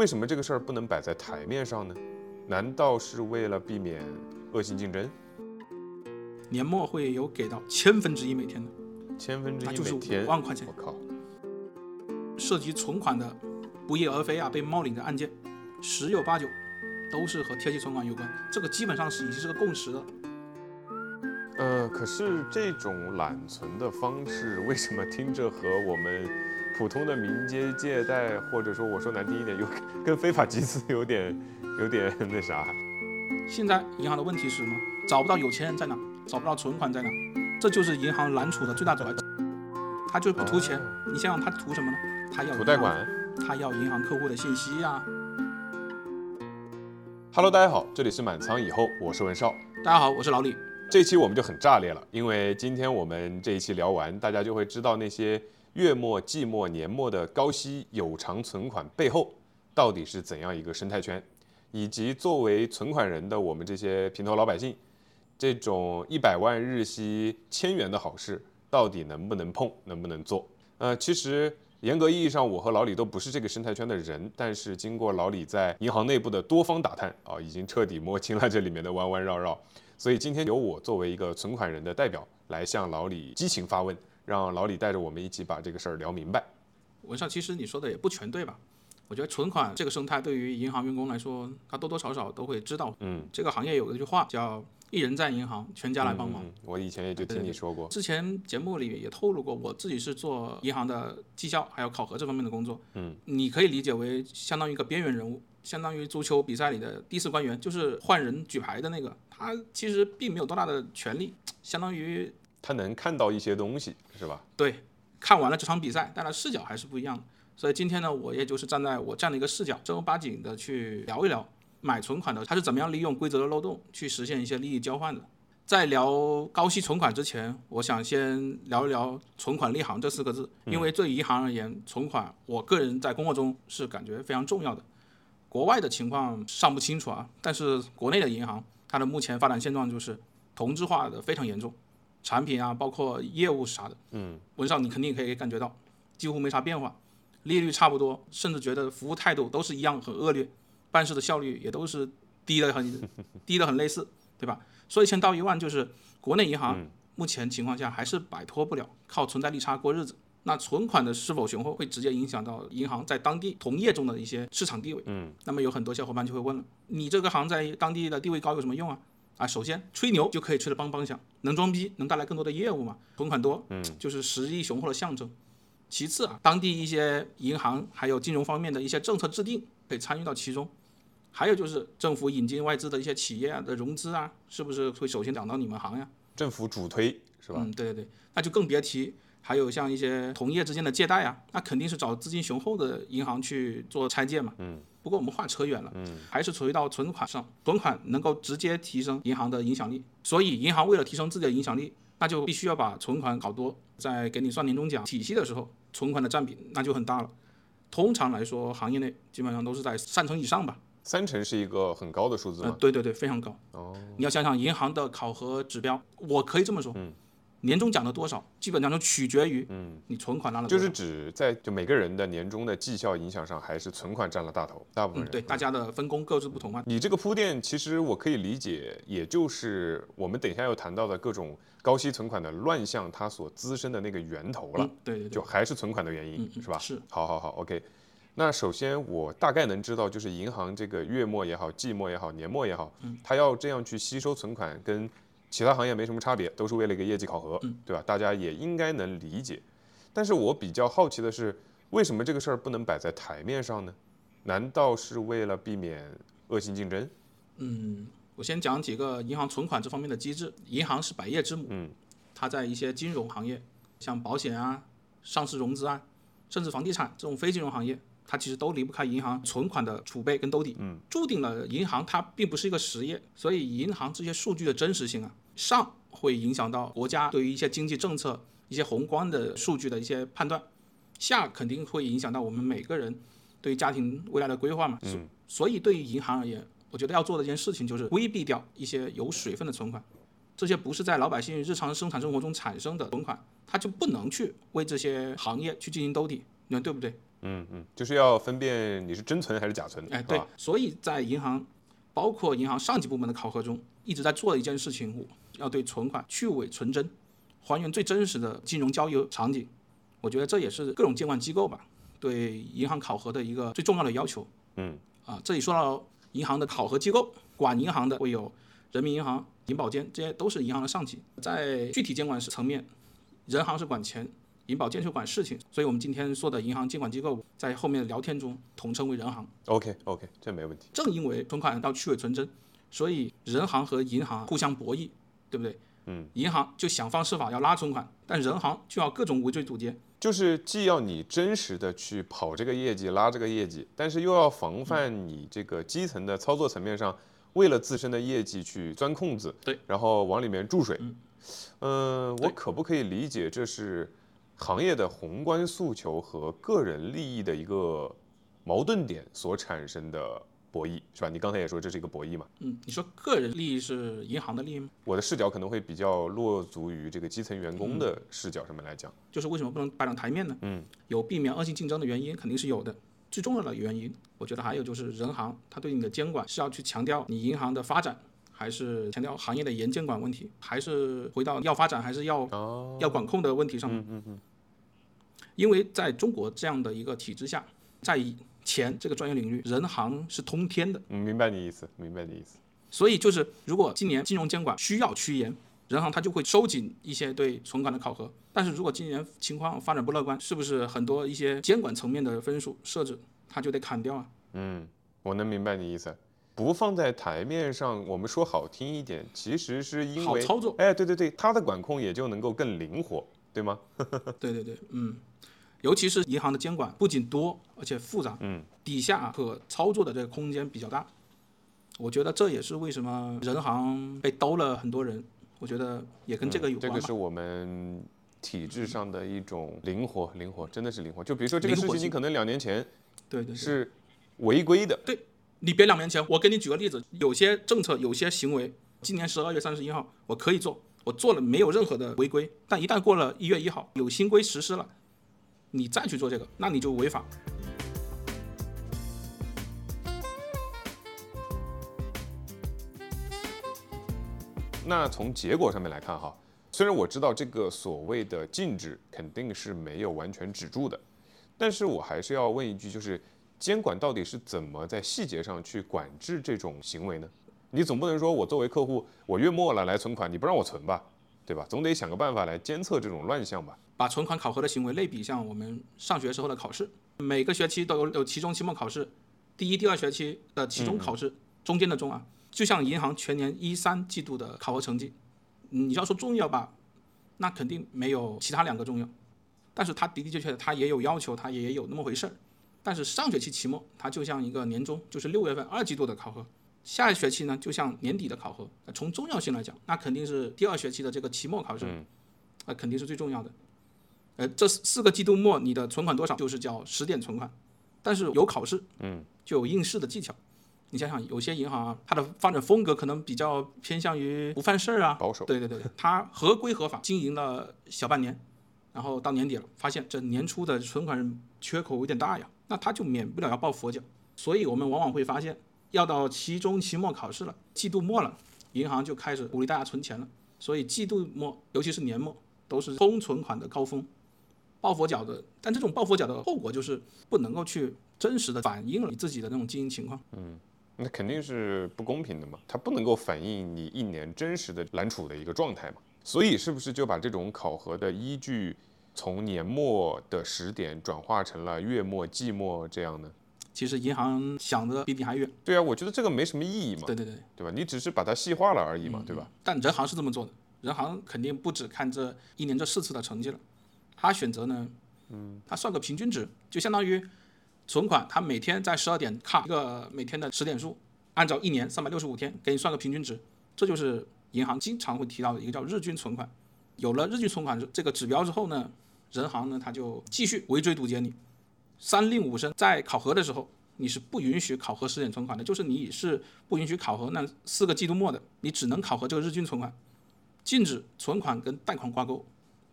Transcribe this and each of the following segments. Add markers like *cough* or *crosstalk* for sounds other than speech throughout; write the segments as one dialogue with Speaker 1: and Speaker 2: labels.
Speaker 1: 为什么这个事儿不能摆在台面上呢？难道是为了避免恶性竞争？
Speaker 2: 年末会有给到千分之一每天的，
Speaker 1: 千分之
Speaker 2: 那就是
Speaker 1: 一每天
Speaker 2: 五，万块钱
Speaker 1: 我。靠，
Speaker 2: 涉及存款的不翼而飞啊，被冒领的案件，十有八九都是和贴息存款有关。这个基本上是已经是个共识了。
Speaker 1: 呃，可是这种揽存的方式，为什么听着和我们普通的民间借贷，或者说我说难听一点，有跟非法集资有点 *laughs* 有点 *laughs* 那啥？
Speaker 2: 现在银行的问题是什么？找不到有钱人在哪，找不到存款在哪，这就是银行揽储的最大阻碍。他就是不图钱，
Speaker 1: 哦
Speaker 2: 你想想他图什么呢？他要
Speaker 1: 图贷款。
Speaker 2: 他要银行客户的信息呀、
Speaker 1: Hello，大家好，这里是满仓以后，我是文少。
Speaker 2: 大家好，我是老李。
Speaker 1: 这期我们就很炸裂了，因为今天我们这一期聊完，大家就会知道那些月末、季末、年末的高息有偿存款背后到底是怎样一个生态圈，以及作为存款人的我们这些平头老百姓，这种一百万日息千元的好事，到底能不能碰，能不能做？呃，其实严格意义上，我和老李都不是这个生态圈的人，但是经过老李在银行内部的多方打探啊，已经彻底摸清了这里面的弯弯绕绕。所以今天由我作为一个存款人的代表来向老李激情发问，让老李带着我们一起把这个事儿聊明白。
Speaker 2: 文少，其实你说的也不全对吧？我觉得存款这个生态对于银行员工来说，他多多少少都会知道。
Speaker 1: 嗯，
Speaker 2: 这个行业有一句话叫“一人在银行，全家来帮忙”
Speaker 1: 嗯。我以前也就听你说过。
Speaker 2: 之前节目里也透露过，我自己是做银行的绩效还有考核这方面的工作。
Speaker 1: 嗯，
Speaker 2: 你可以理解为相当于一个边缘人物，相当于足球比赛里的第四官员，就是换人举牌的那个。他其实并没有多大的权利，相当于
Speaker 1: 他能看到一些东西，是吧？
Speaker 2: 对看完了这场比赛，但他视角还是不一样的。所以今天呢，我也就是站在我这样的一个视角，正儿八经的去聊一聊买存款的他是怎么样利用规则的漏洞去实现一些利益交换的。在聊高息存款之前，我想先聊一聊“存款立行”这四个字，因为对银行而言，存款我个人在工作中是感觉非常重要的。国外的情况尚不清楚啊，但是国内的银行，它的目前发展现状就是同质化的非常严重，产品啊，包括业务啥的，嗯，文少你肯定可以感觉到，几乎没啥变化，利率差不多，甚至觉得服务态度都是一样很恶劣，办事的效率也都是低的很 *laughs* 低的很类似，对吧？所以千道一万，就是国内银行目前情况下还是摆脱不了靠存在利差过日子。那存款的是否雄厚，会直接影响到银行在当地同业中的一些市场地位。嗯，那么有很多小伙伴就会问了，你这个行在当地的地位高有什么用啊？啊，首先吹牛就可以吹得邦邦响，能装逼，能带来更多的业务嘛，存款多，嗯，就是实力雄厚的象征。其次啊，当地一些银行还有金融方面的一些政策制定可以参与到其中。还有就是政府引进外资的一些企业啊的融资啊，是不是会首先讲到你们行呀？
Speaker 1: 政府主推是吧？
Speaker 2: 嗯，对对对，那就更别提还有像一些同业之间的借贷啊，那肯定是找资金雄厚的银行去做拆借嘛。嗯。不过我们话扯远了，嗯，还是回到存款上，存款能够直接提升银行的影响力，所以银行为了提升自己的影响力，那就必须要把存款搞多，在给你算年终奖体系的时候，存款的占比那就很大了。通常来说，行业内基本上都是在三成以上吧。
Speaker 1: 三成是一个很高的数字
Speaker 2: 呃，
Speaker 1: 吗？
Speaker 2: 对对对，非常高。
Speaker 1: 哦，
Speaker 2: 你要想想银行的考核指标，我可以这么说，年终奖的多少，基本上就取决于嗯你存款拿了多少。
Speaker 1: 就是指在就每个人的年终的绩效影响上，还是存款占了大头，大部分
Speaker 2: 嗯，
Speaker 1: 人。
Speaker 2: 对，大家的分工各自不同嘛。
Speaker 1: 你这个铺垫，其实我可以理解，也就是我们等一下要谈到的各种高息存款的乱象，它所滋生的那个源头了，
Speaker 2: 嗯，对对对，
Speaker 1: 就还是存款的原因，是吧？
Speaker 2: 是。
Speaker 1: 好好好，OK。那首先我大概能知道，就是银行这个月末也好、季末也好、年末也好，
Speaker 2: 嗯
Speaker 1: 它要这样去吸收存款，跟其他行业没什么差别，都是为了一个业绩考核，
Speaker 2: 嗯
Speaker 1: 对吧？大家也应该能理解。但是我比较好奇的是，为什么这个事儿不能摆在台面上呢？难道是为了避免恶性竞争？
Speaker 2: 嗯，我先讲几个银行存款这方面的机制。银行是百业之母，
Speaker 1: 嗯，
Speaker 2: 它在一些金融行业，像保险啊、上市融资啊，甚至房地产这种非金融行业，它其实都离不开银行存款的储备跟兜底。嗯，注定了银行它并不是一个实业，所以银行这些数据的真实性啊，上会影响到国家对于一些经济政策、一些宏观的数据的一些判断，下肯定会影响到我们每个人对于家庭未来的规划嘛。嗯，所以对于银行而言，我觉得要做的一件事情就是规避掉一些有水分的存款，这些不是在老百姓日常生产生活中产生的存款，它就不能去为这些行业去进行兜底，你看对不对？
Speaker 1: 嗯嗯，就是要分辨你是真存还是假存，
Speaker 2: 哎，对？，所以在银行，包括银行上级部门的考核中，一直在做的一件事情，要对存款去伪存真，还原最真实的金融交易场景。我觉得这也是各种监管机构吧对银行考核的一个最重要的要求。
Speaker 1: 嗯，
Speaker 2: 啊，这里说到银行的考核机构，管银行的会有人民银行、银保监，这些都是银行的上级。在具体监管层面，人行是管钱，银保监是管事情，所以我们今天说的银行监管机构，在后面的聊天中统称为人行。
Speaker 1: OK OK，这没问题。
Speaker 2: 正因为存款到去伪存真，所以人行和银行互相博弈，对不对？嗯，银行就想方设法要拉存款，但人行就要各种围追堵截。
Speaker 1: 就是既要你真实的去跑这个业绩、拉这个业绩，但是又要防范你这个基层的操作层面上，为了自身的业绩去钻空子，
Speaker 2: 对，
Speaker 1: 然后往里面注水。嗯，我可不可以理解这是行业的宏观诉求和个人利益的一个矛盾点所产生的博弈，是吧？你刚才也说这是一个博弈嘛？
Speaker 2: 嗯，你说个人利益是银行的利益吗？
Speaker 1: 我的视角可能会比较落足于这个基层员工的视角上面来讲。
Speaker 2: 就是为什么不能摆上台面呢？嗯，有避免恶性竞争的原因肯定是有的。最重要的原因，我觉得还有就是人行它对你的监管是要去强调你银行的发展，还是强调行业的严监管问题，还是回到要发展还是要、
Speaker 1: 哦，
Speaker 2: 要管控的问题上面。嗯嗯因为在中国这样的一个体制下，在前这个专业领域，人行是通天的。
Speaker 1: 嗯，明白你意思，明白你意思。
Speaker 2: 所以就是，如果今年金融监管需要趋严，人行它就会收紧一些对存款的考核。但是如果今年情况发展不乐观，是不是很多一些监管层面的分数设置，它就得砍掉啊？
Speaker 1: 嗯，我能明白你意思。不放在台面上，我们说好听一点，其实是因为
Speaker 2: 好操作。
Speaker 1: 哎，对对对，它的管控也就能够更灵活，对吗？*laughs*
Speaker 2: 对对对，嗯，尤其是银行的监管不仅多，而且复杂，嗯，底下可操作的这个空间比较大。我觉得这也是为什么人行被兜了很多人，我觉得也跟这个有关吧。
Speaker 1: 这个是我们体制上的一种灵活，灵活真的是灵活。就比如说这个事情，你可能两年前
Speaker 2: 对对对。
Speaker 1: 是违规的，对
Speaker 2: 你别两年前，我给你举个例子，有些政策、有些行为，今年十二月三十一号我可以做，我做了没有任何的违规，但一旦过了一月一号有新规实施了，你再去做这个，那你就违法。
Speaker 1: 那从结果上面来看哈，虽然我知道这个所谓的禁止肯定是没有完全止住的，但是我还是要问一句，就是监管到底是怎么在细节上去管制这种行为呢？你总不能说我作为客户，我月末了来存款，你不让我存吧，对吧？总得想个办法来监测这种乱象吧。
Speaker 2: 把存款考核的行为类比像我们上学时候的考试，每个学期都有有期中、期末考试，第一、第二学期的期中考试，中间的中啊，就像银行全年一三季度的考核成绩，你要说重要吧，那肯定没有其他两个重要，但是它的的确确它也有要求，它也有那么回事儿。但是上学期期末它就像一个年终，就是六月份二季度的考核，下一学期呢就像年底的考核。从重要性来讲，那肯定是第二学期的这个期末考试，那肯定是最重要的。呃，这四四个季度末你的存款多少，就是叫实点存款。但是有考试，嗯，就有应试的技巧。你想想，有些银行啊，它的发展风格可能比较偏向于不犯事儿啊，
Speaker 1: 保守
Speaker 2: 对对对，它合规合法经营了小半年，然后到年底了，发现这年初的存款缺口有点大呀，那它就免不了要抱佛脚。所以我们往往会发现，要到期中、期末考试了，季度末了，银行就开始鼓励大家存钱了。所以季度末，尤其是年末，都是空存款的高峰。抱佛脚的，但这种抱佛脚的后果就是不能够去真实的反映了你自己的那种经营情况。
Speaker 1: 嗯那肯定是不公平的嘛，它不能够反映你一年真实的揽储的一个状态嘛。所以是不是就把这种考核的依据从年末的时点转化成了月末、季末这样呢？
Speaker 2: 其实银行想的比你还远。
Speaker 1: 对啊，我觉得这个没什么意义嘛，
Speaker 2: 对对对，
Speaker 1: 对吧？你只是把它细化了而已嘛，对吧？
Speaker 2: 但人行是这么做的，人行肯定不只看这一年这四次的成绩了，他选择呢，嗯，他算个平均值，就相当于存款，他每天在十二点卡一个每天的十点数，按照一年三百六十五天给你算个平均值，这就是银行经常会提到的一个叫日均存款。有了日均存款这个指标之后呢，人行呢他就继续围追堵截你，三令五申，在考核的时候，你是不允许考核十点存款的，就是你是不允许考核那四个季度末的，你只能考核这个日均存款，禁止存款跟贷款挂钩，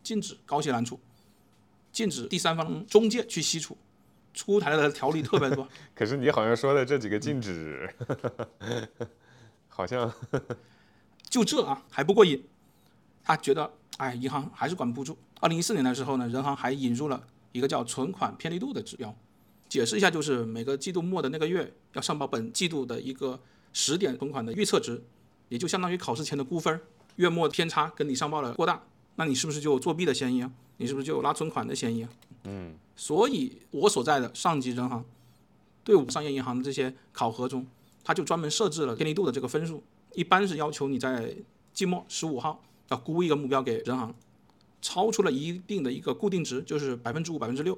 Speaker 2: 禁止高息揽储，禁止第三方中介去吸储，出台的条例特别多。*laughs*
Speaker 1: 可是你好像说的这几个禁止，*laughs* 好像 *laughs*
Speaker 2: 就这啊还不过瘾，他觉得哎，银行还是管不住。二零一四年的时候呢，人行还引入了一个叫存款偏离度的指标，解释一下就是每个季度末的那个月要上报本季度的一个十点存款的预测值，也就相当于考试前的估分，月末偏差跟你上报了过大，那你是不是就有作弊的嫌疑啊？你是不是就有拉存款的嫌疑啊？嗯，所以我所在的上级人行对我们商业银行的这些考核中，他就专门设置了便利度的这个分数，一般是要求你在季末十五号要估一个目标给人行，超出了一定的一个固定值，就是百分之五、百分之六，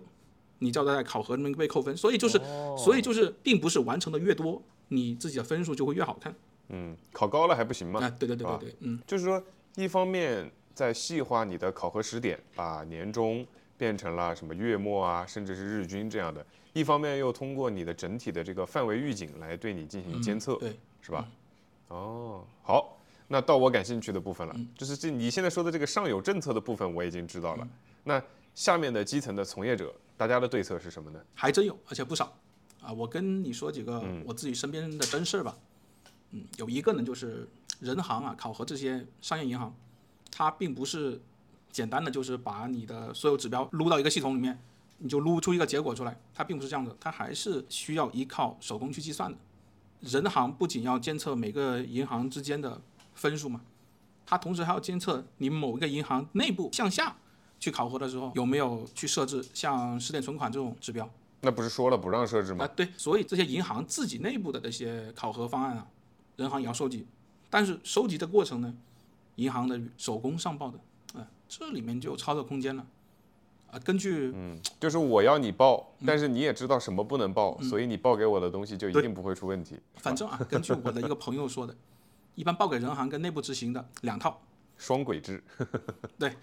Speaker 2: 你就要在考核里面被扣分。所以就是，所以就是，并不是完成的越多，你自己的分数就会越好看。
Speaker 1: 嗯，考高了还不行吗？
Speaker 2: 哎，对对对对对，嗯，
Speaker 1: 就是说，一方面在细化你的考核时点，把年终变成了什么月末啊，甚至是日均这样的；一方面又通过你的整体的这个范围预警来对你进行监测，
Speaker 2: 对，
Speaker 1: 是吧？哦，好，那到我感兴趣的部分了，
Speaker 2: 嗯
Speaker 1: 就是这你现在说的这个上有政策的部分，我已经知道了。那下面的基层的从业者，大家的对策是什么呢？
Speaker 2: 还真有，而且不少啊。我跟你说几个我自己身边的真事儿吧。嗯，有一个呢，就是人行啊考核这些商业银行，它并不是简单的就是把你的所有指标撸到一个系统里面，你就撸出一个结果出来，它并不是这样的，它还是需要依靠手工去计算的。人行不仅要监测每个银行之间的分数嘛，它同时还要监测你某一个银行内部向下去考核的时候有没有去设置像十点存款这种指标。
Speaker 1: 那不是说了不让设置吗啊？，
Speaker 2: 对，所以这些银行自己内部的这些考核方案啊，人行也要收集，但是收集的过程呢，银行的手工上报的，啊、这里面就有操作空间了，啊、根据嗯
Speaker 1: 就是我要你报，
Speaker 2: 嗯。
Speaker 1: 但是你也知道什么不能报，所以你报给我的东西就一定不会出问题。
Speaker 2: 反正啊，根据我的一个朋友说的，一般报给人行跟内部执行的两套，
Speaker 1: 双轨制，*laughs* 对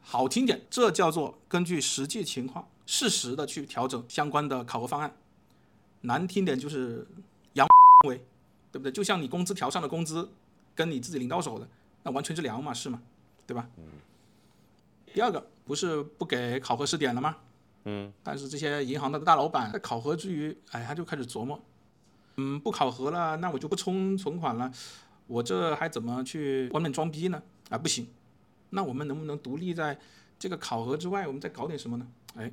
Speaker 2: 好听点，这叫做根据实际情况适时的去调整相关的考核方案；难听点就是阳为，*laughs* 对不对？就像你工资条上的工资，跟你自己领到手的，那完全是两码事嘛，对吧？嗯。第二个不是不给考核试点了吗？嗯。但是这些银行的大老板在考核之余，哎，他就开始琢磨，嗯，不考核了，那我就不充存款了，我这还怎么去外面装逼呢？啊，不行。那我们能不能独立在这个考核之外，我们再搞点什么呢？哎，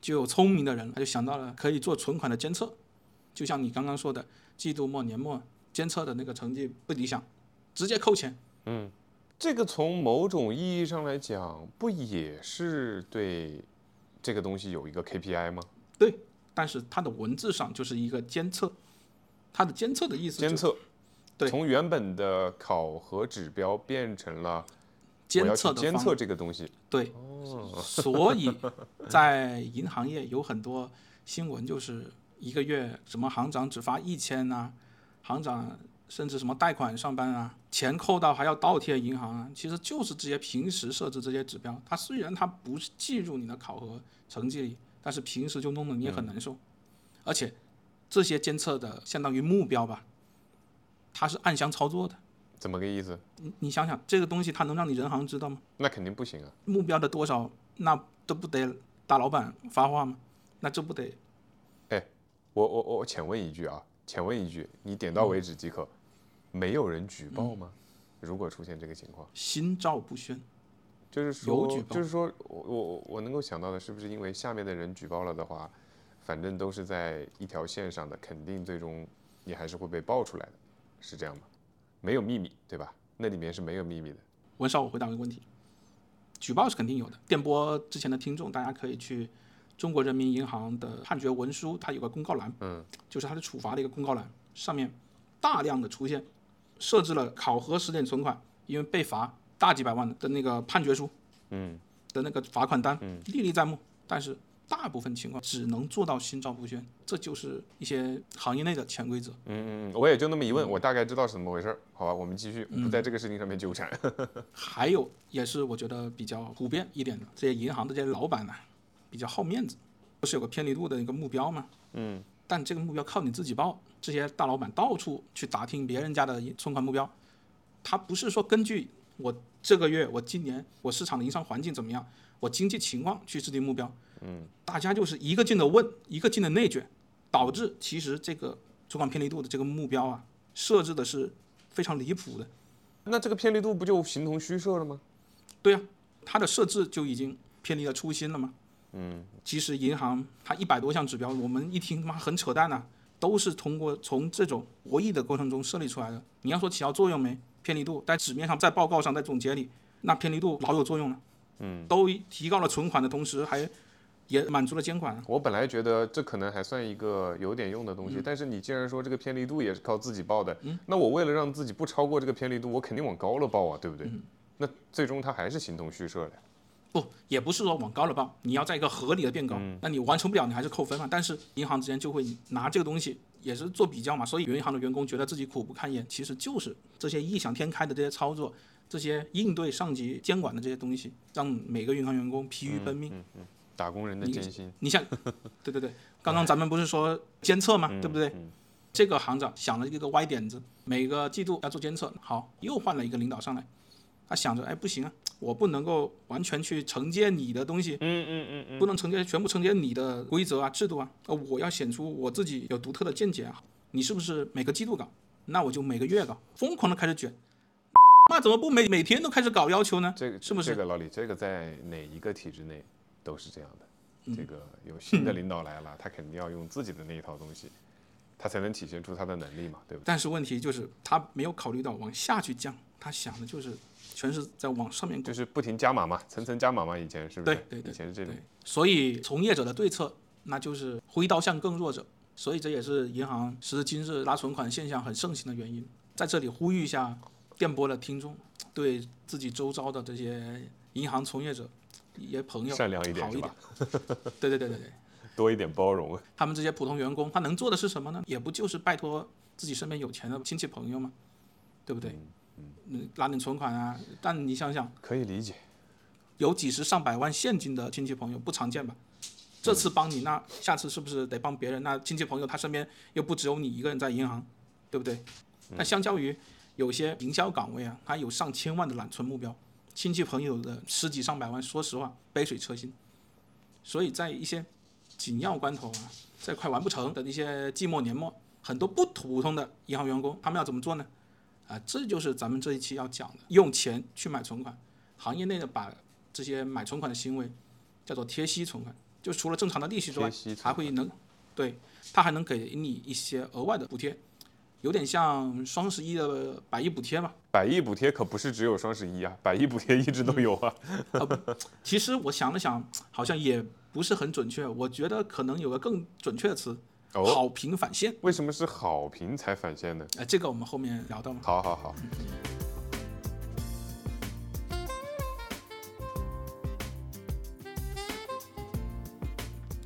Speaker 2: 就有聪明的人，他就想到了可以做存款的监测，就像你刚刚说的，季度末、年末监测的那个成绩不理想，直接扣钱。
Speaker 1: 这个从某种意义上来讲，不也是对这个东西有一个 KPI 吗？
Speaker 2: 对，但是它的文字上就是一个监测，它的监测的意思就
Speaker 1: 监测，
Speaker 2: 对
Speaker 1: 从原本的考核指标变成了
Speaker 2: 监测的
Speaker 1: 监测这个东西。
Speaker 2: 对，所以在银行业有很多新闻，就是一个月什么行长只发一千呐，行长甚至什么贷款上班啊，钱扣到还要倒贴银行啊，其实就是这些平时设置这些指标，它虽然它不是计入你的考核成绩里，但是平时就弄得你也很难受，而且这些监测的相当于目标吧，它是暗箱操作的，
Speaker 1: 怎么个意思？
Speaker 2: 你你想想这个东西它能让你人行知道吗？
Speaker 1: 那肯定不行啊！
Speaker 2: 目标的多少，那都不得大老板发话吗？那这不得哎
Speaker 1: 我我我浅问一句啊，浅问一句，你点到为止即可。没有人举报吗？如果出现这个情况，
Speaker 2: 心照不宣。
Speaker 1: 就是说
Speaker 2: 有举，报
Speaker 1: 就是说我我我我能够想到的是不是因为下面的人举报了的话，反正都是在一条线上的，肯定最终你还是会被爆出来的，是这样吗？没有秘密，对吧？那里面是没有秘密的。
Speaker 2: 文少，我回答个问题：举报是肯定有的。电波之前的听众，大家可以去中国人民银行的判决文书，它有个公告栏，嗯，就是它的处罚的一个公告栏，上面大量的出现设置了考核十点存款，因为被罚大几百万的那个判决书，嗯，的那个罚款单，嗯，历历在目。但是大部分情况只能做到心照不宣，这就是一些行业内的潜规则。
Speaker 1: 嗯嗯，我也就那么一问，我大概知道是怎么回事儿。好吧，我们继续，不在这个事情上面纠缠。*laughs*
Speaker 2: 还有也是我觉得比较普遍一点的，这些银行的这些老板呢，比较好面子，不是有个偏离度的一个目标吗？嗯。但这个目标靠你自己报，这些大老板到处去打听别人家的存款目标，他不是说根据我这个月、我今年我市场的营商环境怎么样，我经济情况去制定目标。嗯，大家就是一个劲的问，一个劲的内卷，导致其实这个存款偏离度的这个目标啊，设置的是非常离谱的。
Speaker 1: 那这个偏离度不就形同虚设了吗？
Speaker 2: 对呀、它的设置就已经偏离了初心了嘛。
Speaker 1: 嗯，
Speaker 2: 其实银行它一百多项指标，我们一听他妈很扯淡呐、都是通过从这种博弈的过程中设立出来的。你要说起到作用没？偏离度在纸面上，在报告上，在总结里，那偏离度老有作用了。嗯，都提高了存款的同时，还也满足了监管。
Speaker 1: 我本来觉得这可能还算一个有点用的东西，但是你既然说这个偏离度也是靠自己报的，那我为了让自己不超过这个偏离度，我肯定往高了报啊，对不对？那最终它还是形同虚设了呀。
Speaker 2: 不，也不是说往高了报，你要在一个合理的变高，那你完成不了，你还是扣分嘛。但是银行之间就会拿这个东西也是做比较嘛，所以银行的员工觉得自己苦不堪言，其实就是这些异想天开的这些操作，这些应对上级监管的这些东西，让每个银行员工疲于奔命。
Speaker 1: 打工人的艰辛，
Speaker 2: 你像，*laughs* 对对对，刚刚咱们不是说监测嘛，对不对？这个行长想了一个歪点子，每个季度要做监测，好，又换了一个领导上来，他想着，哎，不行啊，我不能够完全去承接你的东西，
Speaker 1: 嗯嗯嗯嗯，
Speaker 2: 不能承接全部承接你的规则啊、制度啊，呃，我要显出我自己有独特的见解啊。你是不是每个季度搞？那我就每个月搞，疯狂的开始卷。那怎么不每每天都开始搞要求呢？
Speaker 1: 这个
Speaker 2: 是不是
Speaker 1: 这个老李，这个在哪一个体制内都是这样的。
Speaker 2: 嗯
Speaker 1: 这个有新的领导来了，他肯定要用自己的那一套东西，他才能体现出他的能力嘛，对不对？
Speaker 2: 但是问题就是他没有考虑到往下去降，他想的就是全是在往上面。
Speaker 1: 就是不停加码嘛，层层加码嘛，以前是不是？
Speaker 2: 对对对
Speaker 1: 以前是这种。
Speaker 2: 所以从业者的对策，那就是挥刀向更弱者。所以这也是银行时至今日拉存款现象很盛行的原因。在这里呼吁一下电波的听众，对自己周遭的这些银行从业者、一些朋友
Speaker 1: 善良一点是
Speaker 2: 好一点
Speaker 1: 吧。
Speaker 2: 对对对对对，*laughs*
Speaker 1: 多一点包容。
Speaker 2: 他们这些普通员工，他能做的是什么呢？也不就是拜托自己身边有钱的亲戚朋友吗？对不对？嗯，拉点存款啊。但你想想，
Speaker 1: 可以理解。
Speaker 2: 有几十上百万现金的亲戚朋友不常见吧？这次帮你，那下次是不是得帮别人？那亲戚朋友他身边又不只有你一个人在银行，对不对？那相较于有些营销岗位啊，他有上千万的揽存目标，亲戚朋友的十几上百万，说实话杯水车薪。所以在一些紧要关头啊，在快完不成的一些季末年末，很多不普通的银行员工，他们要怎么做呢？啊，这就是咱们这一期要讲的，用钱去买存款。行业内的把这些买存款的行为叫做贴息存款，就除了正常的利息之外还会能，对，它还能给你一些额外的补贴，有点像双十一的百亿补贴嘛。
Speaker 1: 百亿补贴可不是只有双十一啊，百亿补贴一直都有啊。
Speaker 2: 其实我想了想，好像也不是很准确，我觉得可能有个更准确的词，
Speaker 1: 哦，
Speaker 2: 好评返现。
Speaker 1: 为什么是好评才返现呢？
Speaker 2: 哎，这个我们后面聊到嘛。
Speaker 1: 好好好，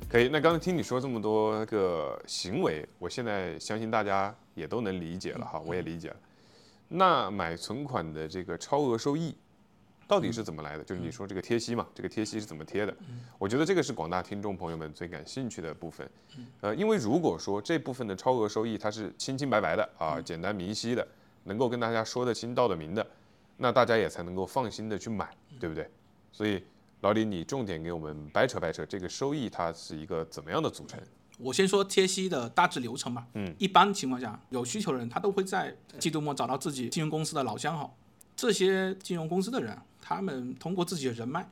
Speaker 1: 可以。那刚才听你说这么多个行为，我现在相信大家也都能理解了哈，我也理解了。那买存款的这个超额收益到底是怎么来的？就是你说这个贴息嘛，这个贴息是怎么贴的？我觉得这个是广大听众朋友们最感兴趣的部分。呃，因为如果说这部分的超额收益它是清清白白的啊，简单明晰的，能够跟大家说得清道得明的，那大家也才能够放心的去买，对不对？所以老李，你重点给我们掰扯掰扯这个收益它是一个怎么样的组成？
Speaker 2: 我先说贴息的大致流程吧。
Speaker 1: 嗯，
Speaker 2: 一般情况下，有需求的人他都会在季度末找到自己金融公司的老相好。这些金融公司的人，他们通过自己的人脉，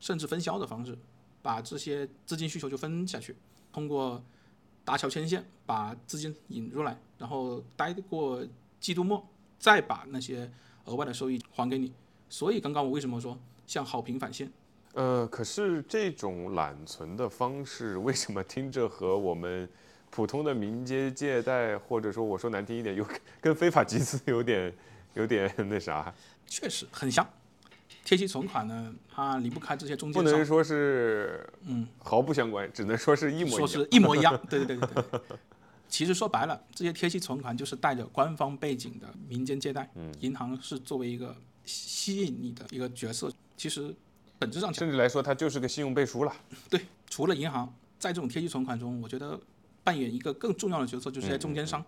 Speaker 2: 甚至分销的方式，把这些资金需求就分下去，通过搭桥牵线把资金引入来，然后待过季度末，再把那些额外的收益还给你。所以刚刚我为什么说像好评返现？
Speaker 1: 呃，可是这种揽存的方式，为什么听着和我们普通的民间借贷，或者说我说难听一点，有 *laughs* 跟非法集资有点有点 *laughs* 那啥？
Speaker 2: 确实很像。贴息存款呢，它离不开这些中间商
Speaker 1: 不能，说是嗯毫不相关，只能说是一模一样。
Speaker 2: 说是一模一样。对对对对对。其实说白了，这些贴息存款就是带着官方背景的民间借贷，
Speaker 1: 嗯
Speaker 2: 银行是作为一个吸引你的一个角色。其实本质上，
Speaker 1: 甚至来说，它就是个信用背书了。
Speaker 2: 对，除了银行，在这种贴息存款中，我觉得扮演一个更重要的角色，就是这些中间商。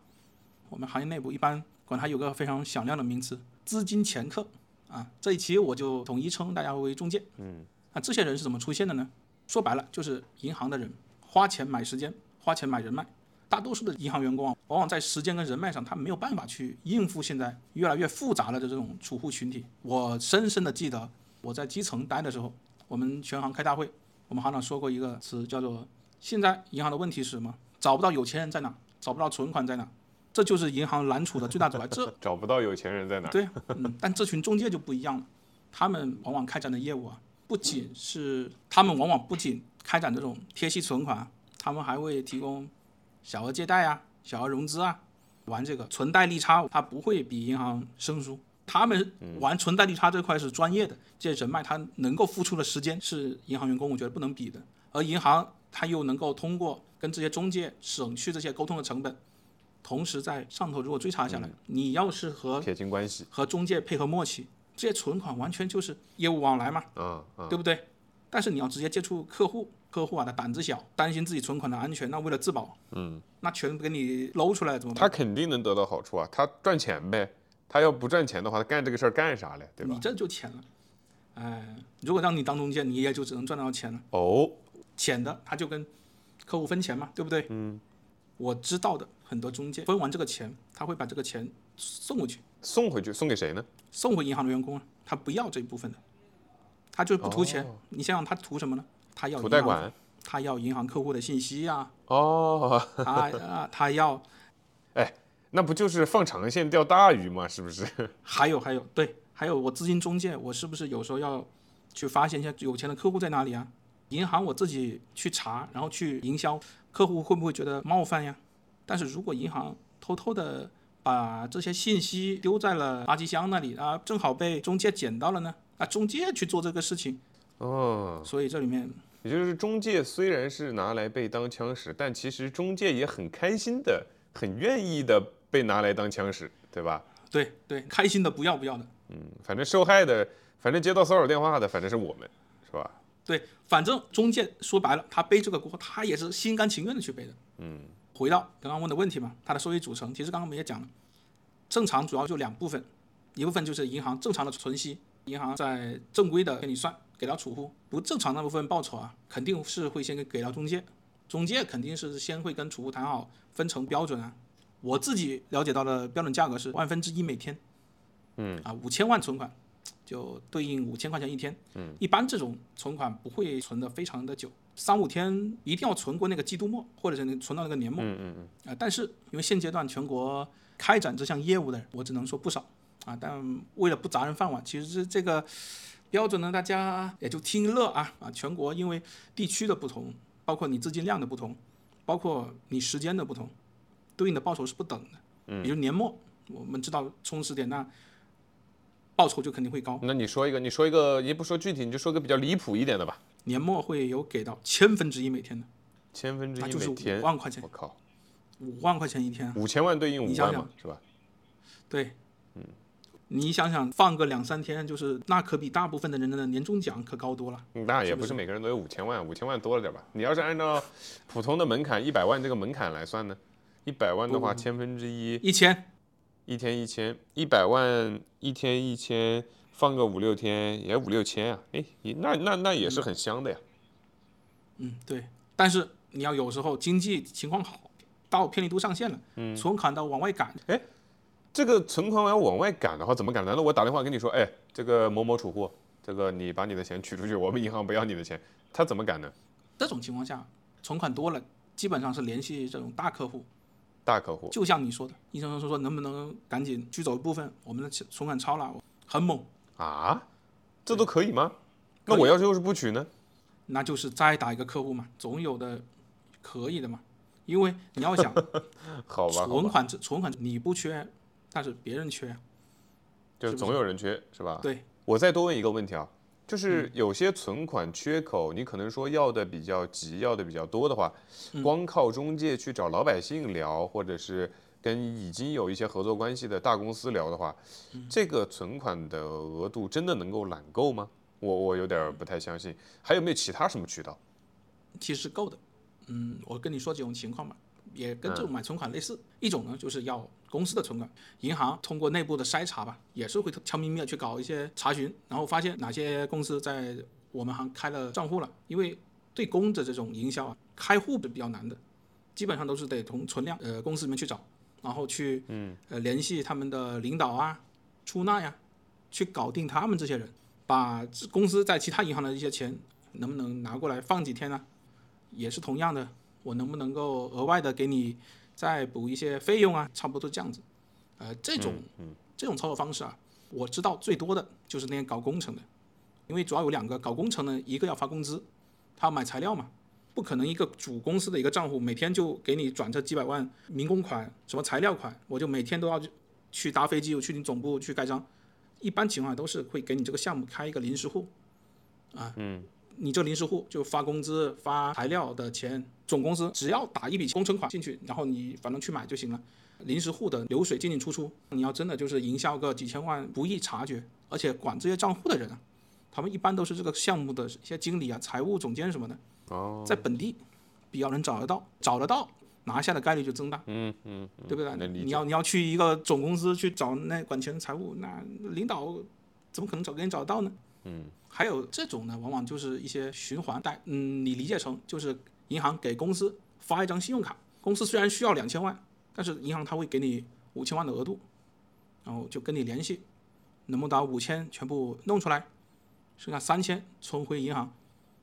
Speaker 2: 我们行业内部一般管它有个非常响亮的名词——资金掮客啊。这一期我就统一称大家为中介。嗯，那这些人是怎么出现的呢？说白了就是银行的人花钱买时间，花钱买人脉。大多数的银行员工啊，往往在时间跟人脉上，他没有办法去应付现在越来越复杂了的这种储户群体。我深深的记得我在基层待的时候，我们全行开大会，我们行长说过一个词，叫做“现在银行的问题是什么？找不到有钱人在哪，找不到存款在哪，这就是银行揽储的最大阻碍。这 *laughs*
Speaker 1: 找不到有钱人在哪？
Speaker 2: 对，嗯，但这群中介就不一样了，他们往往开展的业务啊，不仅是他们往往不仅开展这种贴息存款，他们还会提供小额借贷啊、小额融资啊，玩这个存贷利差，他不会比银行生疏。他们玩存贷利差这块是专业的，这些人脉他能够付出的时间是银行员工我觉得不能比的，而银行他又能够通过跟这些中介省去这些沟通的成本，同时在上头如果追查下来，你要是和
Speaker 1: 撇清关系，
Speaker 2: 和中介配合默契，这些存款完全就是业务往来嘛，
Speaker 1: 嗯嗯，
Speaker 2: 对不对？但是你要直接接触客户，客户啊他胆子小，担心自己存款的安全，那为了自保，
Speaker 1: 嗯，
Speaker 2: 那全给你搂出来怎么办？
Speaker 1: 他肯定能得到好处啊，他赚钱呗。他要不赚钱的话，他干这个事儿干啥嘞？对吧
Speaker 2: 你？这就浅了，哎，如果让你当中介，你也就只能赚到钱了。
Speaker 1: 哦，
Speaker 2: 浅的他就跟客户分钱嘛，对不对？嗯，我知道的很多中介分完这个钱，他会把这个钱送回去，
Speaker 1: 送回去送给谁呢？
Speaker 2: 送回银行的员工啊，他不要这一部分的，他就是不图钱。
Speaker 1: 哦
Speaker 2: 你想想他图什么呢？他要
Speaker 1: 图
Speaker 2: 银行，
Speaker 1: 贷款。
Speaker 2: 他要银行客户的信息呀、
Speaker 1: 哦，
Speaker 2: 他啊他要 *laughs*
Speaker 1: 那不就是放长线钓大鱼吗？是不是？*laughs*
Speaker 2: 还有还有对，还有我资金中介，我是不是有时候要去发现一下有钱的客户在哪里啊？银行我自己去查，然后去营销，客户会不会觉得冒犯呀？但是如果银行偷偷的把这些信息丢在了垃圾箱那里啊，正好被中介捡到了呢，啊，中介去做这个事情，
Speaker 1: 哦，
Speaker 2: 所以这里面
Speaker 1: 也就是中介虽然是拿来被当枪使，但其实中介也很开心的，很愿意的被拿来当枪使，对吧？
Speaker 2: 对对，开心的不要不要的，
Speaker 1: 嗯，反正受害的，反正接到骚扰电话的，反正是我们，是吧？
Speaker 2: 对，反正中介说白了，他背这个锅，他也是心甘情愿的去背的。
Speaker 1: 嗯，
Speaker 2: 回到刚刚问的问题嘛，它的收益组成，其实刚刚我们也讲了，正常主要就两部分，一部分就是银行正常的存息，银行在正规的给你算，给到储户；不正常那部分报酬啊，肯定是会先给给到中介，中介肯定是先会跟储户谈好分成标准啊。我自己了解到的标准价格是万分之一每天，嗯啊，五千万存款就对应五千块钱一天，嗯，一般这种存款不会存的非常的久，三五天一定要存过那个季度末，或者是存到那个年末，
Speaker 1: 嗯嗯嗯，
Speaker 2: 啊，但是因为现阶段全国开展这项业务的人，我只能说不少啊。但为了不砸人饭碗，其实这这个标准呢，大家也就听乐啊啊。全国因为地区的不同，包括你资金量的不同，包括你时间的不同，对应的报酬是不等的。嗯，也就是年末我们知道充实点，那报酬就肯定会高。
Speaker 1: 那你说一个，你说一个，也不说具体，你就说个比较离谱一点的吧。
Speaker 2: 年末会有给到千分之一每天的，
Speaker 1: 千分之一
Speaker 2: 那就是五
Speaker 1: 每天，
Speaker 2: 万块钱
Speaker 1: 我，靠，
Speaker 2: 五万块钱一天啊。
Speaker 1: 五千万对应五万嘛，是吧？
Speaker 2: 对，嗯，你想想，放个两三天，就是那可比大部分的人的年终奖可高多了。
Speaker 1: 那也不是每个人都有五千万，五千万多了点吧？你要是按照普通的门槛一百万这个门槛来算呢，一百万的话，千分之一，
Speaker 2: 一千，
Speaker 1: 一天一千，一百万一天一千，放个五六天也五六千啊，哎，那那那也是很香的呀。
Speaker 2: 嗯，对。但是你要有时候经济情况好，到偏离度上限了，嗯，存款到往外赶，
Speaker 1: 这个存款要往外赶的话，怎么赶？难道我打电话跟你说，哎，这个某某储户，这个你把你的钱取出去，我们银行不要你的钱，他怎么赶呢？
Speaker 2: 这种情况下，存款多了，基本上是联系这种大客户。
Speaker 1: 大客户
Speaker 2: 就像你说的，医生说说能不能赶紧取走一部分，我们的存款超了，很猛，
Speaker 1: 啊，这都可以吗？那我要是又是不取呢？
Speaker 2: 那就是再打一个客户嘛，总有的可以的嘛。因为你要想，*laughs*
Speaker 1: 好吧，
Speaker 2: 存款存款你不缺，但是别人缺，
Speaker 1: 就总有人缺，是吧？
Speaker 2: 对，
Speaker 1: 我再多问一个问题啊，就是有些存款缺口，你可能说要的比较急，要的比较多的话，光靠中介去找老百姓聊，或者是跟已经有一些合作关系的大公司聊的话，这个存款的额度真的能够揽够吗？我我有点儿不太相信。还有没有其他什么渠道？
Speaker 2: 其实是够的。嗯，我跟你说几种情况吧，也跟这种买存款类似。一种呢，就是要公司的存款，银行通过内部的筛查吧，也是会悄咪咪的去搞一些查询，然后发现哪些公司在我们行开了账户了，因为对公的这种营销啊，开户是比较难的，基本上都是得从存量呃公司里面去找，然后去嗯呃联系他们的领导啊、出纳呀，去搞定他们这些人，把公司在其他银行的一些钱能不能拿过来放几天呢？也是同样的，我能不能够额外的给你再补一些费用啊？差不多这样子，呃，这种这种操作方式啊，我知道最多的就是那些搞工程的。因为主要有两个搞工程的，一个要发工资，他要买材料嘛，不可能一个主公司的一个账户每天就给你转这几百万民工款、什么材料款，我就每天都要去搭飞机，我去你总部去盖章。一般情况下都是会给你这个项目开一个临时户，啊，嗯，你这临时户就发工资、发材料的钱，总公司只要打一笔工程款进去，然后你反正去买就行了。临时户的流水进进出出，你要真的就是营销个几千万不易察觉，而且管这些账户的人啊。他们一般都是这个项目的一些经理啊、财务总监什么的，在本地比较能找得到，找得到拿下的概率就增大。
Speaker 1: 嗯嗯，
Speaker 2: 对不对？你要你要去一个总公司去找那管钱财务，那领导怎么可能找给你找得到呢？
Speaker 1: 嗯，
Speaker 2: 还有这种呢，往往就是一些循环贷。嗯，你理解成就是银行给公司发一张信用卡，公司虽然需要两千万，但是银行他会给你五千万的额度，然后就跟你联系，能不能把五千全部弄出来？剩下三千存回银行，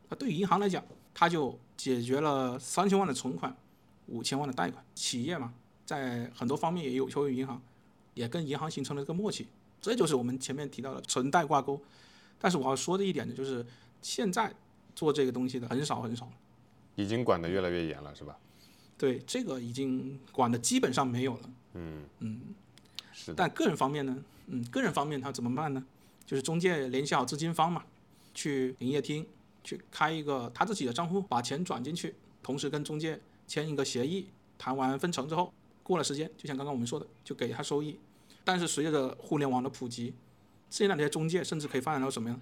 Speaker 2: 那对于银行来讲，它就解决了三千万的存款，五千万的贷款。企业嘛，在很多方面也有求于银行，也跟银行形成了一个默契。这就是我们前面提到的存贷挂钩。但是我要说的一点呢，就是现在做这个东西的很少很少
Speaker 1: 已经管得越来越严了，是吧？
Speaker 2: 对，这个已经管的基本上没有了。
Speaker 1: 嗯
Speaker 2: 嗯，
Speaker 1: 是。
Speaker 2: 但个人方面呢，嗯，个人方面他怎么办呢？就是中介联系好资金方嘛，去营业厅去开一个他自己的账户，把钱转进去，同时跟中介签一个协议，谈完分成之后，过了时间，就像刚刚我们说的，就给他收益。但是随着互联网的普及，现在那些中介甚至可以发展到什么样？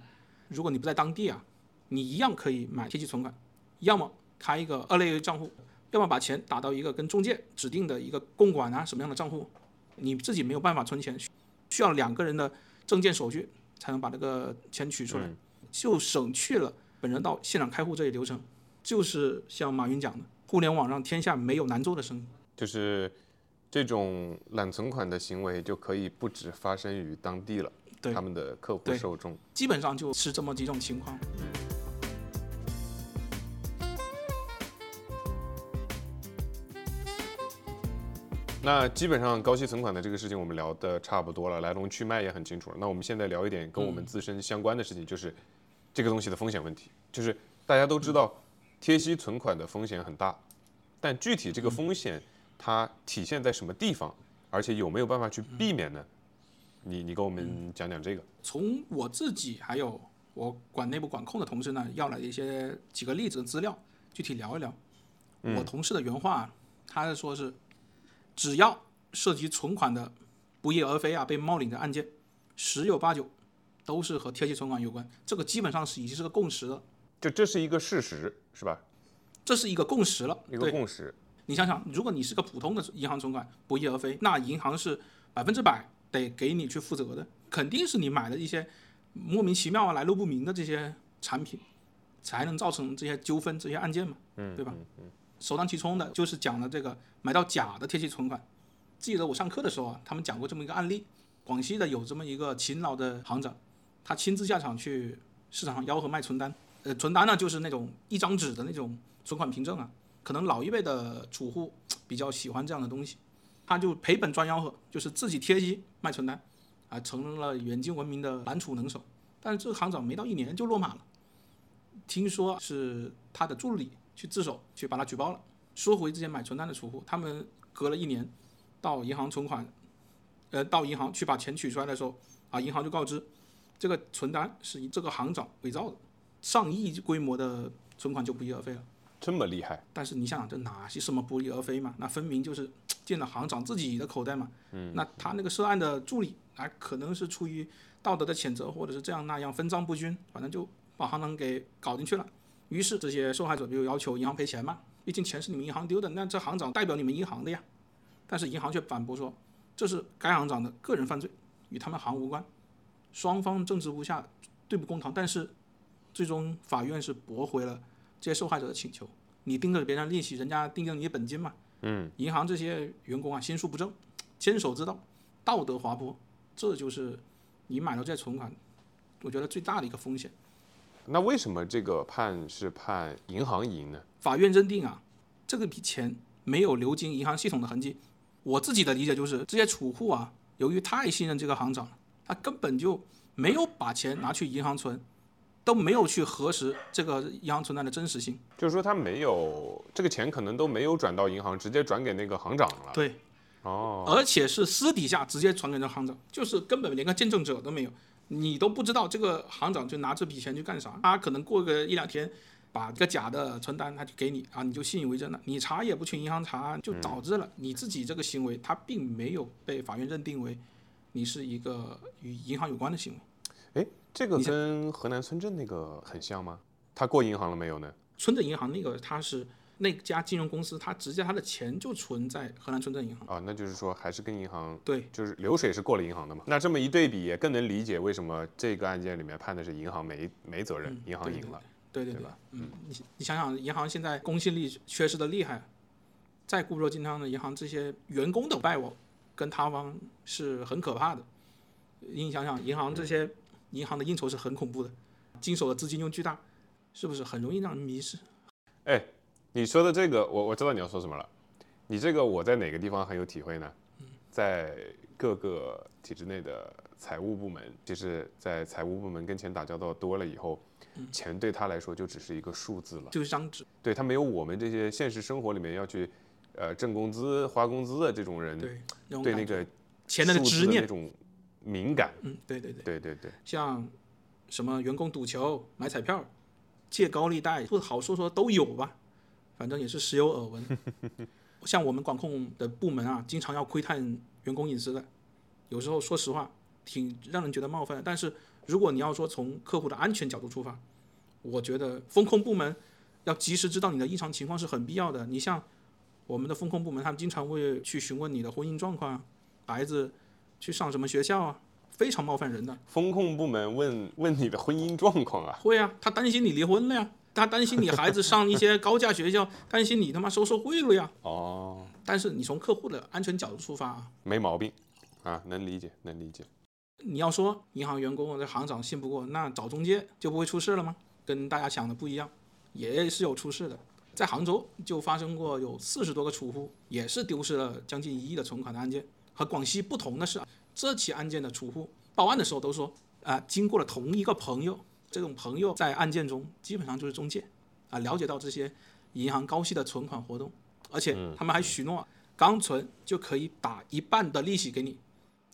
Speaker 2: 如果你不在当地啊，你一样可以买贴息存款，要么开一个二类账户，要么把钱打到一个跟中介指定的一个共管啊什么样的账户，你自己没有办法存钱，需要两个人的证件手续。才能把这个钱取出来，就省去了本人到现场开户这一流程。就是像马云讲的，互联网让天下没有难做的生意。
Speaker 1: 就是这种揽存款的行为就可以不止发生于当地了，他们的客户受众
Speaker 2: 基本上就是这么几种情况。
Speaker 1: 那基本上高息存款的这个事情我们聊的差不多了，来龙去脉也很清楚了。那我们现在聊一点跟我们自身相关的事情，就是这个东西的风险问题。就是大家都知道贴息存款的风险很大，但具体这个风险它体现在什么地方，而且有没有办法去避免呢？你你跟我们讲讲这个。
Speaker 2: 从我自己还有我管内部管控的同事呢，要了一些几个例子的资料，具体聊一聊。我同事的原话，他是说是。只要涉及存款的不翼而飞啊，被冒领的案件，十有八九都是和贴息存款有关。这个基本上是已经是个共识了。
Speaker 1: 就这是一个事实，是吧？
Speaker 2: 这是一个共识了。
Speaker 1: 一个共识。
Speaker 2: 你想想，如果你是个普通的银行存款不翼而飞，那银行是百分之百得给你去负责的，肯定是你买的一些莫名其妙啊、来路不明的这些产品，才能造成这些纠纷、这些案件嘛，
Speaker 1: 嗯，
Speaker 2: 对吧？
Speaker 1: 嗯。
Speaker 2: 首当其冲的就是讲了这个买到假的贴息存款。记得我上课的时候啊，他们讲过这么一个案例：广西的有这么一个勤劳的行长，他亲自下场去市场上吆喝卖存单。呃，存单呢就是那种一张纸的那种存款凭证啊，可能老一辈的储户比较喜欢这样的东西，他就赔本赚吆喝，就是自己贴息卖存单，啊，成了远近闻名的揽储能手。但是这个行长没到一年就落马了，听说是他的助理。去自首去把他举报了，说回之前买存单的储户，他们隔了一年到银行存款，呃，到银行去把钱取出来的时候，啊，银行就告知这个存单是以这个行长伪造的，上亿规模的存款就不翼而飞了。
Speaker 1: 这么厉害？
Speaker 2: 但是你想想，这哪是什么不翼而飞嘛？那分明就是进了行长自己的口袋嘛。
Speaker 1: 嗯。
Speaker 2: 那他那个涉案的助理，啊，可能是出于道德的谴责，或者是这样那样分赃不均，反正就把行长给搞进去了。于是这些受害者就要求银行赔钱嘛，毕竟钱是你们银行丢的，那这行长代表你们银行的呀。但是银行却反驳说，这是该行长的个人犯罪，与他们行无关，双方争执不下，对簿公堂。但是最终法院是驳回了这些受害者的请求。你盯着别人利息，人家盯着你本金嘛。嗯。银行这些员工啊，心术不正，*tsk* 坚守之道，道德滑坡，这就是你买了这些存款，我觉得最大的一个风险。
Speaker 1: 那为什么这个判是判银行赢呢？
Speaker 2: 法院认定啊，这个笔钱没有流经银行系统的痕迹。我自己的理解就是，这些储户啊，由于太信任这个行长，他根本就没有把钱拿去银行存，都没有去核实这个银行存单的真实性。
Speaker 1: 就是说，他没有这个钱，可能都没有转到银行，直接转给那个行长了。
Speaker 2: 对，
Speaker 1: 哦，
Speaker 2: 而且是私底下直接传给那行长，就是根本连个见证者都没有。你都不知道这个行长就拿这笔钱去干啥，他可能过个一两天，把这个假的存单他就给你啊，你就信以为真了。你查也不去银行查，就导致了你自己这个行为，他并没有被法院认定为你是一个与银行有关的行
Speaker 1: 为。哎，这个跟河南村镇那个很像吗？他过银行了没有呢？
Speaker 2: 村镇银行那个他是。那家金融公司，他直接他的钱就存在河南村镇银行
Speaker 1: 啊，那就是说还是跟银行
Speaker 2: 对，
Speaker 1: 就是流水是过了银行的嘛。那这么一对比，也更能理解为什么这个案件里面判的是银行没没责任，银行赢了，
Speaker 2: 对对
Speaker 1: 对
Speaker 2: 吧？嗯，你你想想，银行现在公信力缺失的厉害，再固若金汤的银行，这些员工的败亡跟塌方是很可怕的。你想想，银行这些银行的应酬是很恐怖的，经手的资金又巨大，是不是很容易让人迷失？
Speaker 1: 哎。你说的这个，我我知道你要说什么了。你这个我在哪个地方很有体会呢？在各个体制内的财务部门，其实，在财务部门跟钱打交道多了以后，钱对他来说就只是一个数字了，
Speaker 2: 就是张纸。
Speaker 1: 对他没有我们这些现实生活里面要去，呃，挣工资、花工资的这种人，
Speaker 2: 对
Speaker 1: 对那个
Speaker 2: 钱的执念
Speaker 1: 那种敏感。
Speaker 2: 嗯，对对对
Speaker 1: 对对对。
Speaker 2: 像什么员工赌球、买彩票、借高利贷，不好说说都有吧。反正也是时有耳闻，*laughs* 像我们管控的部门啊，经常要窥探员工隐私的，有时候说实话挺让人觉得冒犯。但是如果你要说从客户的安全角度出发，我觉得风控部门要及时知道你的异常情况是很必要的。你像我们的风控部门，他们经常会去询问你的婚姻状况，孩子去上什么学校啊，非常冒犯人的。
Speaker 1: 风控部门问问你的婚姻状况啊？
Speaker 2: 会啊，他担心你离婚了呀。他担心你孩子上一些高价学校，*laughs* 担心你他妈收受贿赂呀。
Speaker 1: 哦。
Speaker 2: 但是你从客户的安全角度出发，
Speaker 1: 没毛病，啊，能理解，能理解。
Speaker 2: 你要说银行员工这行长信不过，那找中介就不会出事了吗？跟大家想的不一样，也是有出事的。在杭州就发生过有四十多个储户也是丢失了将近一亿的存款的案件。和广西不同的是，这起案件的储户报案的时候都说，啊，经过了同一个朋友。这种朋友在案件中基本上就是中介，啊，了解到这些银行高息的存款活动，而且他们还许诺刚存就可以打一半的利息给你，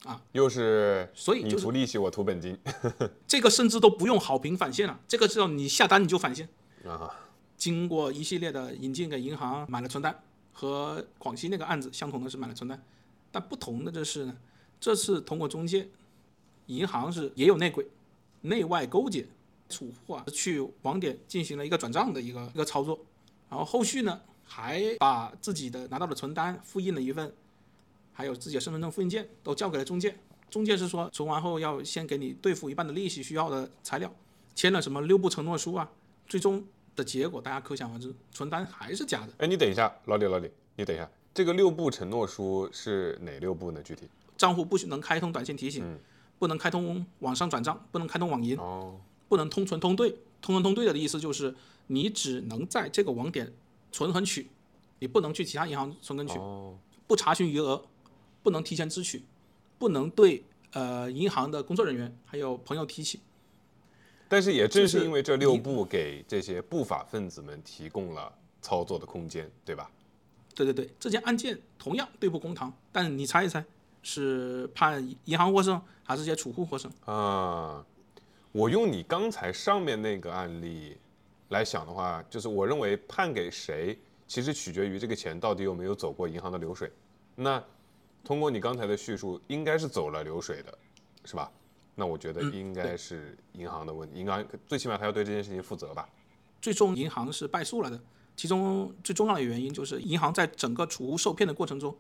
Speaker 2: 啊，
Speaker 1: 又是
Speaker 2: 所以
Speaker 1: 你图利息我图本金，*laughs*
Speaker 2: 这个甚至都不用好评返现了，这个只要你下单你就返现
Speaker 1: 啊。
Speaker 2: 经过一系列的引进给银行买了存单，和广西那个案子相同的是买了存单，但不同的就是呢，这次通过中介，银行是也有内鬼，内外勾结。储户啊，去网点进行了一个转账的一个一个操作，然后后续呢，还把自己的拿到的存单复印了一份，还有自己的身份证复印件都交给了中介。中介是说存完后要先给你兑付一半的利息需要的材料，签了什么六步承诺书啊。最终的结果大家可想而知，存单还是假的。
Speaker 1: 哎，你等一下，老李，老李，你等一下，这个六步承诺书是哪六步呢？具体？
Speaker 2: 账户不许能开通短信提醒，不能开通网上转账，不能开通网银。
Speaker 1: 哦。
Speaker 2: 不能通存通兑，通存通兑的意思就是你只能在这个网点存和取，你不能去其他银行存跟取，不查询余额，不能提前支取，不能对呃银行的工作人员还有朋友提起。
Speaker 1: 但是也正是因为这六步给这些不法分子们提供了操作的空间，对吧？
Speaker 2: 对对对，这件案件同样对簿公堂，但你猜一猜，是判银行获胜还是这些储户获胜？
Speaker 1: 啊。我用你刚才上面那个案例来想的话，就是我认为判给谁，其实取决于这个钱到底有没有走过银行的流水。那通过你刚才的叙述，应该是走了流水的，是吧？那我觉得应该是银行的问题，银行最起码他要对这件事情负责吧。
Speaker 2: 最终银行是败诉了的，其中最重要的原因就是银行在整个储户受骗的过程中，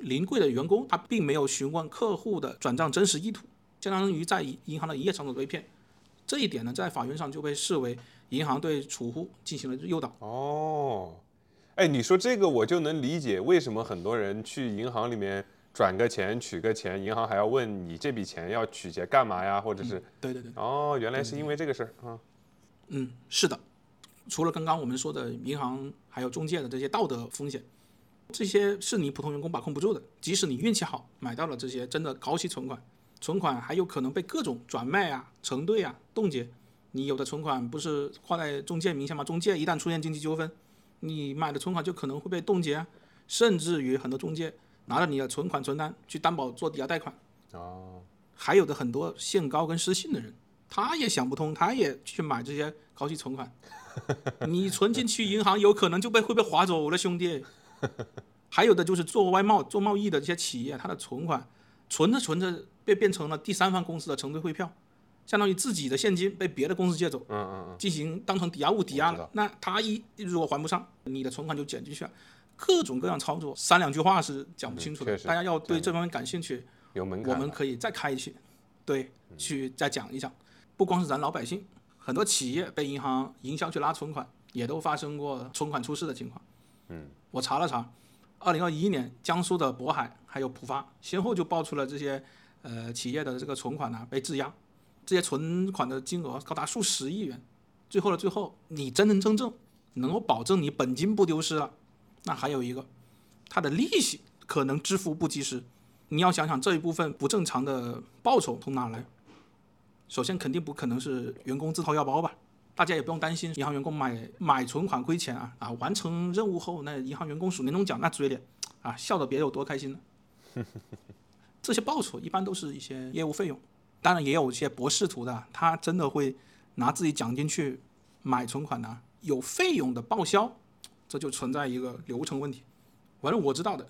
Speaker 2: 临柜的员工他并没有询问客户的转账真实意图。相当于在银行的营业场所被骗，这一点呢，在法院上就被视为银行对储户进行了诱导。
Speaker 1: 哦，哎，你说这个我就能理解为什么很多人去银行里面转个钱、取个钱，银行还要问你这笔钱要取钱干嘛呀，或者是
Speaker 2: 对对对，
Speaker 1: 哦，原来是因为这个事儿啊。
Speaker 2: 嗯，是的。除了刚刚我们说的银行还有中介的这些道德风险，这些是你普通员工把控不住的。即使你运气好买到了这些真的高息存款，存款还有可能被各种转卖啊、承兑啊、冻结。你有的存款不是挂在中介名下吗？中介一旦出现经济纠纷，你买的存款就可能会被冻结啊，甚至于很多中介拿着你的存款存单去担保做抵押贷款。
Speaker 1: 哦，
Speaker 2: 还有的很多限高跟失信的人，他也想不通，他也去买这些高息存款。*laughs* 你存进去银行有可能就被会被划走了，兄弟。还有的就是做外贸、做贸易的这些企业，它的存款存着存着被变成了第三方公司的承兑汇票，相当于自己的现金被别的公司借走，
Speaker 1: 嗯嗯嗯，
Speaker 2: 进行当成抵押物抵押了。那他一如果还不上，你的存款就减进去了。各种各样操作，三两句话是讲不清楚的。
Speaker 1: 嗯
Speaker 2: 大家要对这方面感兴趣，
Speaker 1: 有门槛。
Speaker 2: 我们可以再开一期，对，去再讲一讲。不光是咱老百姓，很多企业被银行营销去拉存款，也都发生过存款出事的情况。
Speaker 1: 嗯，
Speaker 2: 我查了查，二零二一年江苏的渤海还有浦发先后就爆出了这些呃企业的这个存款呢、被质押，这些存款的金额高达数十亿元。最后的最后，你真真正正能够保证你本金不丢失了，那还有一个，它的利息可能支付不及时。你要想想这一部分不正常的报酬从哪儿来？首先肯定不可能是员工自掏腰包吧？大家也不用担心银行员工买买存款亏钱啊啊！完成任务后，那银行员工数年终奖那嘴脸啊，笑得别有多开心呢？这些报酬一般都是一些业务费用，当然也有一些博士图的，他真的会拿自己奖金去买存款的，有费用的报销，这就存在一个流程问题。反正我知道的，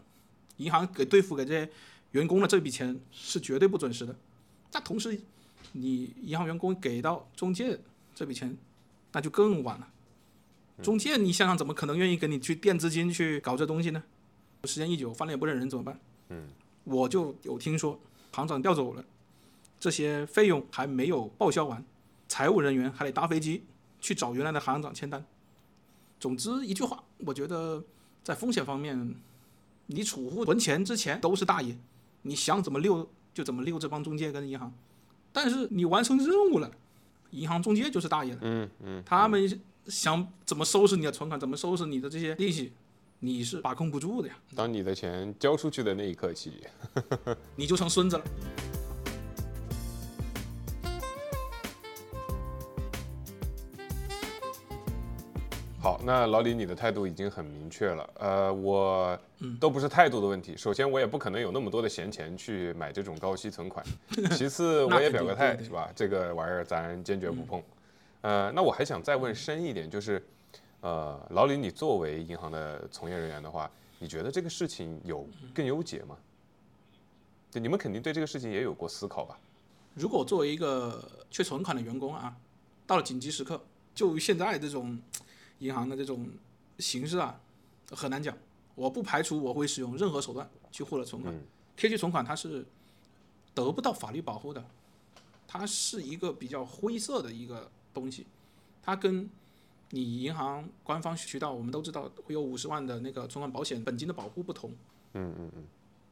Speaker 2: 银行给兑付给这些员工的这笔钱是绝对不准时的。那同时，你银行员工给到中介这笔钱，那就更晚了。中介，你想想怎么可能愿意给你去垫资金去搞这东西呢？时间一久，翻脸不认人怎么办？
Speaker 1: 嗯，
Speaker 2: 我就有听说行长调走了，这些费用还没有报销完，财务人员还得搭飞机去找原来的行长签单。总之一句话，我觉得在风险方面，你储户存钱之前都是大爷，你想怎么溜就怎么溜这帮中介跟银行，但是你完成任务了，银行中介就是大爷了。
Speaker 1: 嗯嗯，
Speaker 2: 他们想怎么收拾你的存款，怎么收拾你的这些利息，你是把控不住的呀，
Speaker 1: 当你的钱交出去的那一刻起，*laughs*
Speaker 2: 你就成孙子了。
Speaker 1: 好，那老李，你的态度已经很明确了。呃，我都不是态度的问题。首先，我也不可能有那么多的闲钱去买这种高息存款。*laughs* 其次，我也表个态，是吧？这个玩意儿咱坚决不碰。呃，那我还想再问深一点，就是，呃，老李，你作为银行的从业人员的话，你觉得这个事情有更优解吗？就你们肯定对这个事情也有过思考吧？
Speaker 2: 如果作为一个缺存款的员工啊，到了紧急时刻，就现在这种银行的这种形式啊，很难讲。我不排除我会使用任何手段去获得存款。
Speaker 1: 嗯
Speaker 2: 贴息存款它是得不到法律保护的，它是一个比较灰色的一个东西，它跟你银行官方渠道我们都知道会有五十万的那个存款保险本金的保护不同。
Speaker 1: 嗯嗯嗯，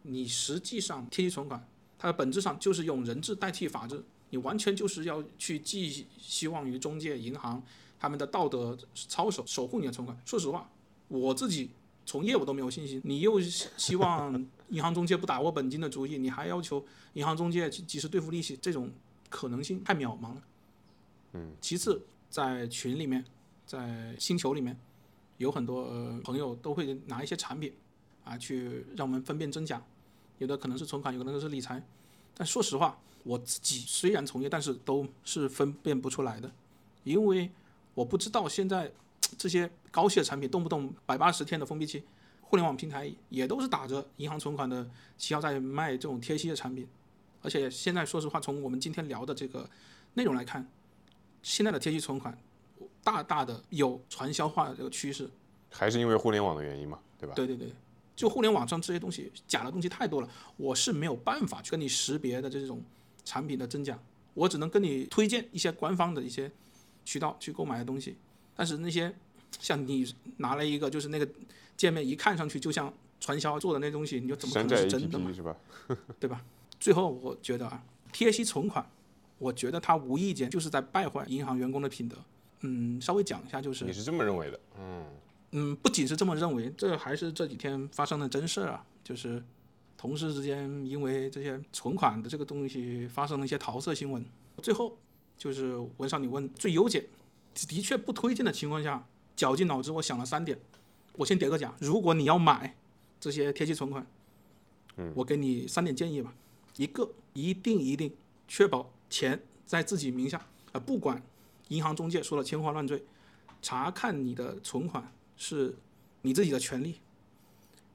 Speaker 2: 你实际上贴息存款，它的本质上就是用人治代替法治，你完全就是要去寄希望于中介银行他们的道德操守守护你的存款。说实话，我自己从业我都没有信心，你又希希望银行中介不打我本金的主意，你还要求银行中介及及时兑付利息，这种可能性太渺茫了。嗯，其次，在群里面，在星球里面，有很多、呃、朋友都会拿一些产品啊去让我们分辨真假。有的可能是存款，有可能是理财。但说实话，我自己虽然从业，但是都是分辨不出来的，因为我不知道现在这些高息的产品动不动百八十天的封闭期，互联网平台也都是打着银行存款的旗号在卖这种贴息的产品。而且现在说实话，从我们今天聊的这个内容来看，现在的贴息存款大大的有传销化的这个趋势。
Speaker 1: 还是因为互联网的原因嘛，对吧？
Speaker 2: 对对对，就互联网上这些东西假的东西太多了，我是没有办法去跟你识别的这种产品的真假。我只能跟你推荐一些官方的一些渠道去购买的东西。但是那些像你拿了一个就是那个界面一看上去就像传销做的那东西，你就怎么可能是真的嘛
Speaker 1: 是吧？*laughs*
Speaker 2: 对吧？最后我觉得啊，贴息存款，我觉得它无意间就是在败坏银行员工的品德。嗯，稍微讲一下，就是
Speaker 1: 你是这么认为的？嗯，
Speaker 2: 嗯，不仅是这么认为，这还是这几天发生的真事儿啊，就是同事之间因为这些存款的这个东西发生了一些桃色新闻。最后就是文少你问最优解，的确不推荐的情况下，绞尽脑汁，我想了三点。我先叠个甲，如果你要买这些贴息存款，嗯，我给你三点建议吧。一个，一定一定确保钱在自己名下，啊，不管银行中介说了千花乱坠，查看你的存款是你自己的权利。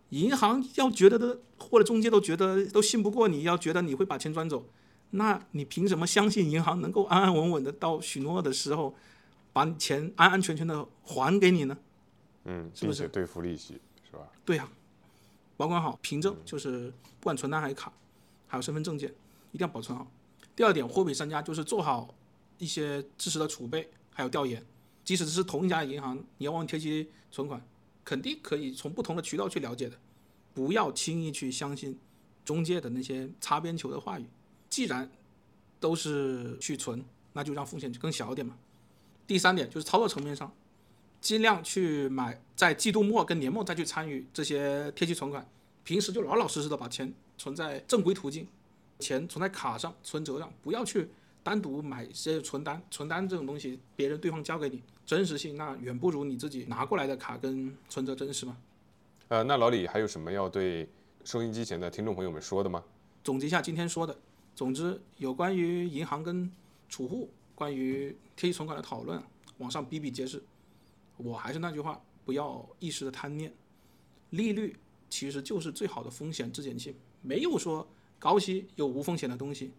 Speaker 2: 银行要觉得的，或者中介都觉得都信不过你，要觉得你会把钱转走，那你凭什么相信银行能够安安稳稳的到许诺的时候，把钱安安全全的还给你呢？
Speaker 1: 嗯，
Speaker 2: 是不是
Speaker 1: 并且兑付利息是吧？
Speaker 2: 对呀、保管好凭证，就是不管存单还是卡，还有身份证件，一定要保存好。第二点，货比三家，就是做好一些知识的储备，还有调研。即使是同一家银行，你要往贴息存款，肯定可以从不同的渠道去了解的。不要轻易去相信中介的那些擦边球的话语。既然都是去存，那就让风险更小一点嘛。第三点就是操作层面上，尽量去买在季度末跟年末再去参与这些贴息存款，平时就老老实实的把钱存在正规途径，钱存在卡上、存折上，不要去单独买一些存单。存单这种东西，别人对方交给你，真实性那远不如你自己拿过来的卡跟存折真实嘛。
Speaker 1: 呃，那老李还有什么要对收音机前的听众朋友们说的吗？
Speaker 2: 总结一下今天说的，总之有关于银行跟储户、关于贴息存款的讨论，网上比比皆是。我还是那句话，不要一时的贪念，利率其实就是最好的风险质检器，没有说高息有无风险的东西。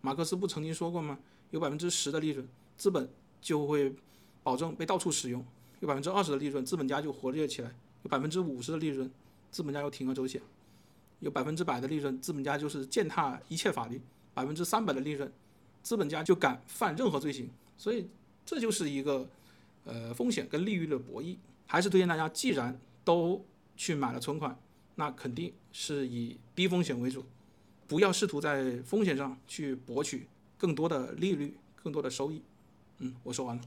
Speaker 2: 马克思不曾经说过吗？有百分之十的利润，资本就会保证被到处使用；有百分之二十的利润，资本家就活跃起来；有百分之五十的利润，资本家又铤而走险。有百分之百的利润，资本家就是践踏一切法律；百分之三百的利润，资本家就敢犯任何罪行。所以这就是一个呃风险跟利率的博弈。还是推荐大家，既然都去买了存款，那肯定是以低风险为主，不要试图在风险上去博取更多的利率、更多的收益。嗯，我说完了。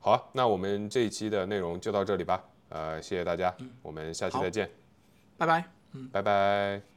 Speaker 1: 好啊，那我们这一期的内容就到这里吧。呃，谢谢大家，我们下期再见，
Speaker 2: 拜拜。
Speaker 1: 拜拜。